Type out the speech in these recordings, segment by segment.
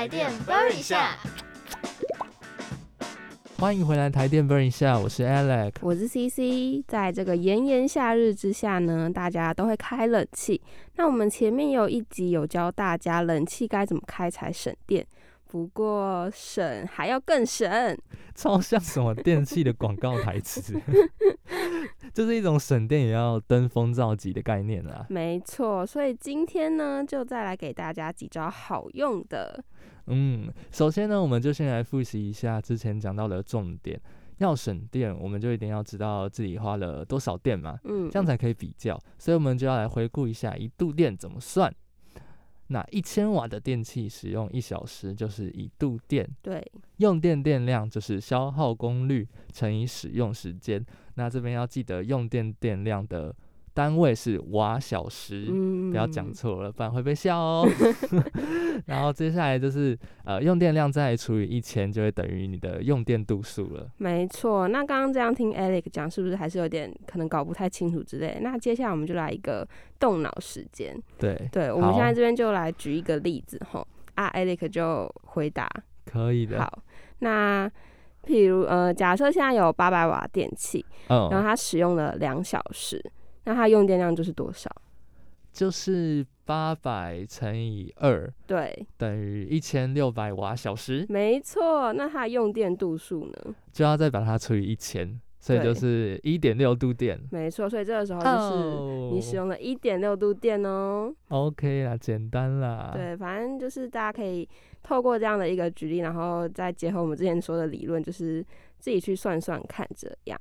台电 burn 一下。欢迎回来台电 burn 一下，我是 Alex，我是 CC。在这个炎炎夏日之下呢，大家都会开冷气。那我们前面有一集有教大家冷气该怎么开才省电。不过省还要更省，超像什么电器的广告台词，就是一种省电也要登峰造极的概念啦。没错，所以今天呢，就再来给大家几招好用的。嗯，首先呢，我们就先来复习一下之前讲到的重点。要省电，我们就一定要知道自己花了多少电嘛，嗯，这样才可以比较。所以，我们就要来回顾一下一度电怎么算。那一千瓦的电器使用一小时就是一度电，对，用电电量就是消耗功率乘以使用时间。那这边要记得用电电量的。单位是瓦小时，不要讲错了，不然会被笑哦。然后接下来就是呃用电量再除以一千，就会等于你的用电度数了。没错，那刚刚这样听 Alex 讲，是不是还是有点可能搞不太清楚之类？那接下来我们就来一个动脑时间。对，对，我们现在这边就来举一个例子吼。啊，Alex 就回答，可以的。好，那譬如呃，假设现在有八百瓦电器，然后它使用了两小时。那它用电量就是多少？就是八百乘以二，对，等于一千六百瓦小时。没错，那它用电度数呢？就要再把它除以一千，所以就是一点六度电。没错，所以这个时候就是你使用了一点六度电哦。OK 啦，简单啦。对，反正就是大家可以透过这样的一个举例，然后再结合我们之前说的理论，就是自己去算算看，这样。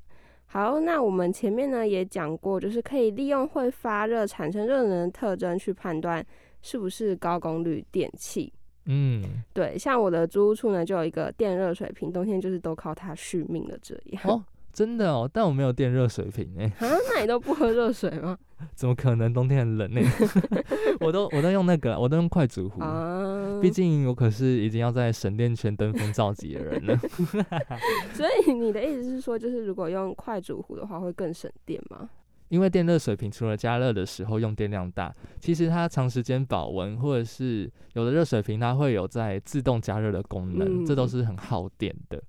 好，那我们前面呢也讲过，就是可以利用会发热产生热能的特征去判断是不是高功率电器。嗯，对，像我的租屋处呢就有一个电热水瓶，冬天就是都靠它续命的这样。真的哦，但我没有电热水瓶哎。啊，那你都不喝热水吗？怎么可能？冬天很冷呢。我都我都用那个，我都用快煮壶。啊。毕竟我可是已经要在省电圈登峰造极的人了。所以你的意思是说，就是如果用快煮壶的话，会更省电吗？因为电热水瓶除了加热的时候用电量大，其实它长时间保温，或者是有的热水瓶它会有在自动加热的功能，这都是很耗电的。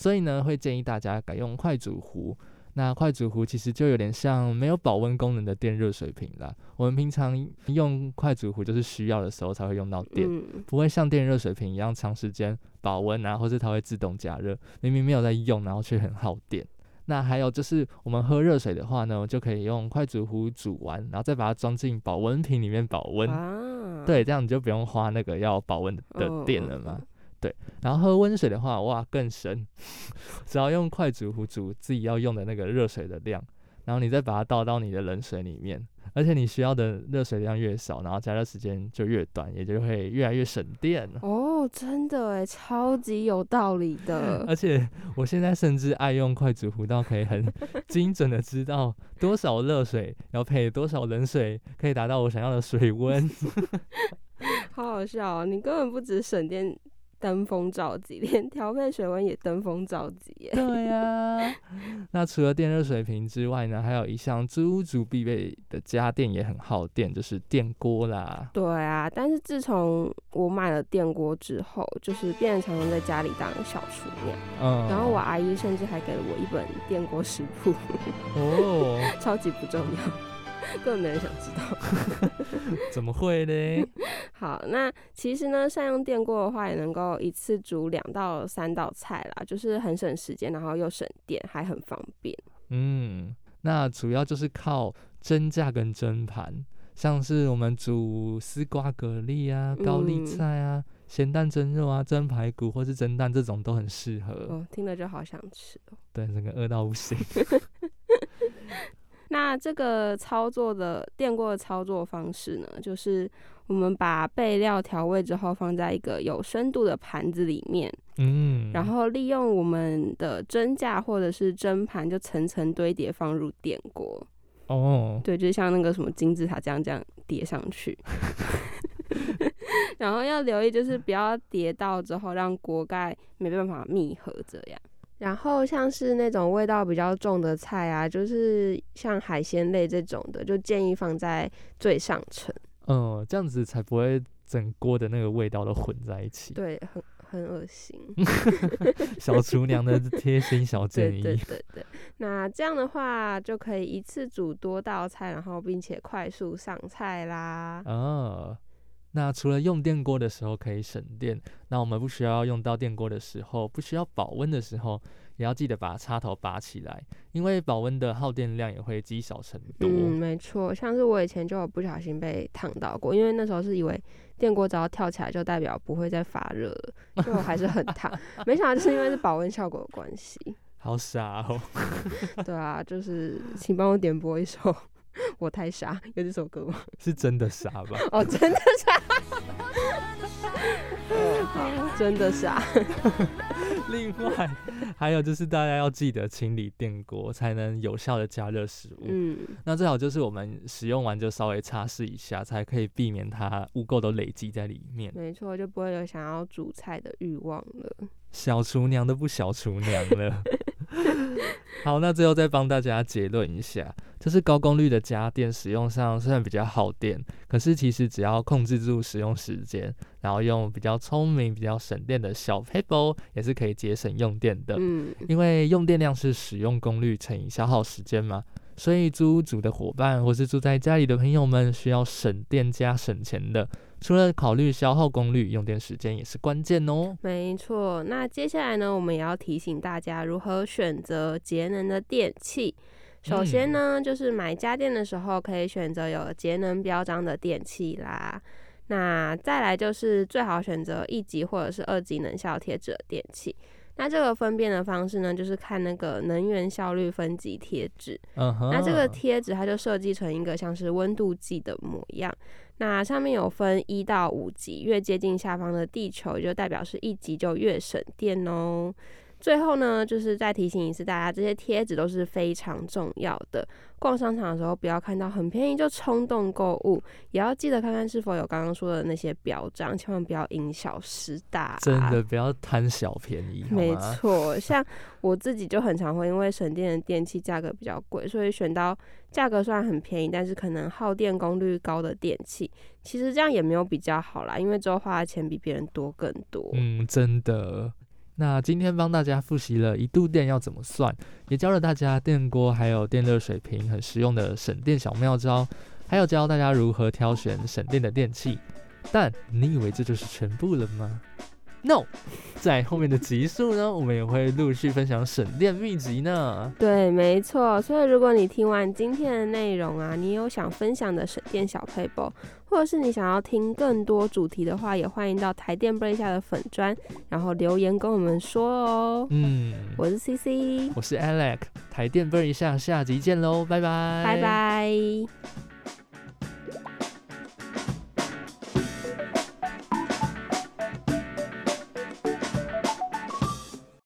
所以呢，会建议大家改用快煮壶。那快煮壶其实就有点像没有保温功能的电热水瓶啦。我们平常用快煮壶，就是需要的时候才会用到电，不会像电热水瓶一样长时间保温啊，或是它会自动加热。明明没有在用，然后却很耗电。那还有就是我们喝热水的话呢，就可以用快煮壶煮完，然后再把它装进保温瓶里面保温。对，这样你就不用花那个要保温的电了嘛。对，然后喝温水的话，哇，更神！只要用快煮壶煮自己要用的那个热水的量，然后你再把它倒到你的冷水里面，而且你需要的热水量越少，然后加热时间就越短，也就会越来越省电。哦，真的哎，超级有道理的。而且我现在甚至爱用快煮壶，到可以很 精准的知道多少热水要配多少冷水，可以达到我想要的水温。好好笑哦，你根本不止省电。登峰造极，连调配水温也登峰造极耶。对呀，那除了电热水瓶之外呢，还有一项租屋族必备的家电也很耗电，就是电锅啦。对啊，但是自从我买了电锅之后，就是变成常常在家里当小厨娘。嗯。然后我阿姨甚至还给了我一本电锅食谱。哦。超级不重要。根本没人想知道，怎么会呢？好，那其实呢，善用电锅的话，也能够一次煮两到三道菜啦，就是很省时间，然后又省电，还很方便。嗯，那主要就是靠蒸架跟蒸盘，像是我们煮丝瓜蛤蜊啊、高丽菜啊、咸蛋蒸肉啊、蒸排骨或是蒸蛋这种都很适合。哦，听了就好想吃哦。对，整个饿到不行。那这个操作的电锅的操作方式呢，就是我们把备料调味之后放在一个有深度的盘子里面，嗯，然后利用我们的蒸架或者是蒸盘，就层层堆叠放入电锅。哦，对，就像那个什么金字塔这样这样叠上去，然后要留意就是不要叠到之后让锅盖没办法密合这样。然后像是那种味道比较重的菜啊，就是像海鲜类这种的，就建议放在最上层。嗯，这样子才不会整锅的那个味道都混在一起。对，很很恶心。小厨娘的贴心小建议。对对对对，那这样的话就可以一次煮多道菜，然后并且快速上菜啦。哦。那除了用电锅的时候可以省电，那我们不需要用到电锅的时候，不需要保温的时候，也要记得把插头拔起来，因为保温的耗电量也会积少成多。嗯，没错，像是我以前就有不小心被烫到过，因为那时候是以为电锅只要跳起来就代表不会再发热了，最后还是很烫，没想到就是因为是保温效果的关系。好傻哦。对啊，就是请帮我点播一首。我太傻，有这首歌吗？是真的傻吧？哦，真的傻。真的傻。另外，还有就是大家要记得清理电锅，才能有效的加热食物。嗯，那最好就是我们使用完就稍微擦拭一下，才可以避免它污垢都累积在里面。没错，就不会有想要煮菜的欲望了。小厨娘都不小厨娘了。好，那最后再帮大家结论一下，就是高功率的家电使用上虽然比较耗电，可是其实只要控制住使用时间，然后用比较聪明、比较省电的小 paper，也是可以节省用电的。嗯，因为用电量是使用功率乘以消耗时间嘛。所以租屋组的伙伴或是住在家里的朋友们，需要省电加省钱的，除了考虑消耗功率，用电时间也是关键哦。没错，那接下来呢，我们也要提醒大家如何选择节能的电器。首先呢，就是买家电的时候可以选择有节能标章的电器啦。那再来就是最好选择一级或者是二级能效贴纸的电器。那这个分辨的方式呢，就是看那个能源效率分级贴纸。那这个贴纸它就设计成一个像是温度计的模样。那上面有分一到五级，越接近下方的地球，就代表是一级就越省电哦。最后呢，就是再提醒一次大家，这些贴纸都是非常重要的。逛商场的时候，不要看到很便宜就冲动购物，也要记得看看是否有刚刚说的那些表彰，千万不要因小失大。真的不要贪小便宜。没错，像我自己就很常会因为省电的电器价格比较贵，所以选到价格虽然很便宜，但是可能耗电功率高的电器。其实这样也没有比较好啦，因为之后花的钱比别人多更多。嗯，真的。那今天帮大家复习了一度电要怎么算，也教了大家电锅还有电热水瓶很实用的省电小妙招，还有教大家如何挑选省电的电器。但你以为这就是全部了吗？No，在后面的集数呢，我们也会陆续分享省电秘籍呢。对，没错。所以如果你听完今天的内容啊，你有想分享的省电小配包，或者是你想要听更多主题的话，也欢迎到台电杯下的粉砖，然后留言跟我们说哦。嗯，我是 CC，我是 Alex，台电杯一下，下集见喽，拜拜，拜拜。